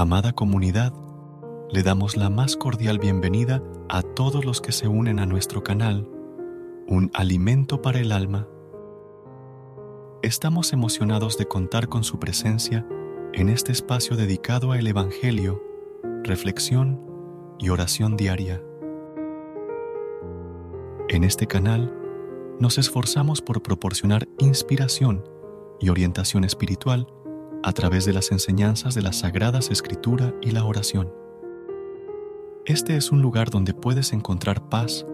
Amada comunidad, le damos la más cordial bienvenida a todos los que se unen a nuestro canal, un alimento para el alma. Estamos emocionados de contar con su presencia en este espacio dedicado al Evangelio, reflexión y oración diaria. En este canal nos esforzamos por proporcionar inspiración y orientación espiritual a través de las enseñanzas de las Sagradas Escritura y la oración. Este es un lugar donde puedes encontrar paz,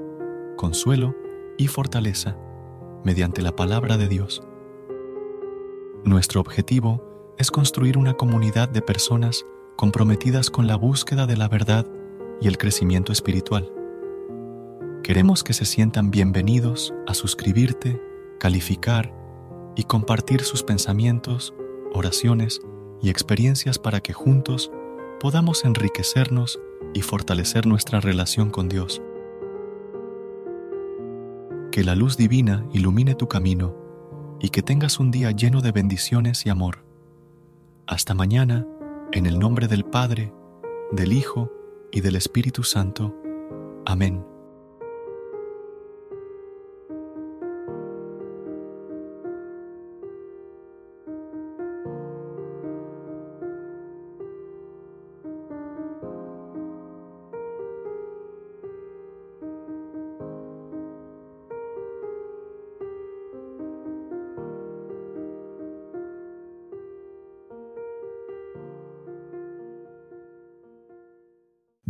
consuelo y fortaleza mediante la palabra de Dios. Nuestro objetivo es construir una comunidad de personas comprometidas con la búsqueda de la verdad y el crecimiento espiritual. Queremos que se sientan bienvenidos a suscribirte, calificar y compartir sus pensamientos oraciones y experiencias para que juntos podamos enriquecernos y fortalecer nuestra relación con Dios. Que la luz divina ilumine tu camino y que tengas un día lleno de bendiciones y amor. Hasta mañana, en el nombre del Padre, del Hijo y del Espíritu Santo. Amén.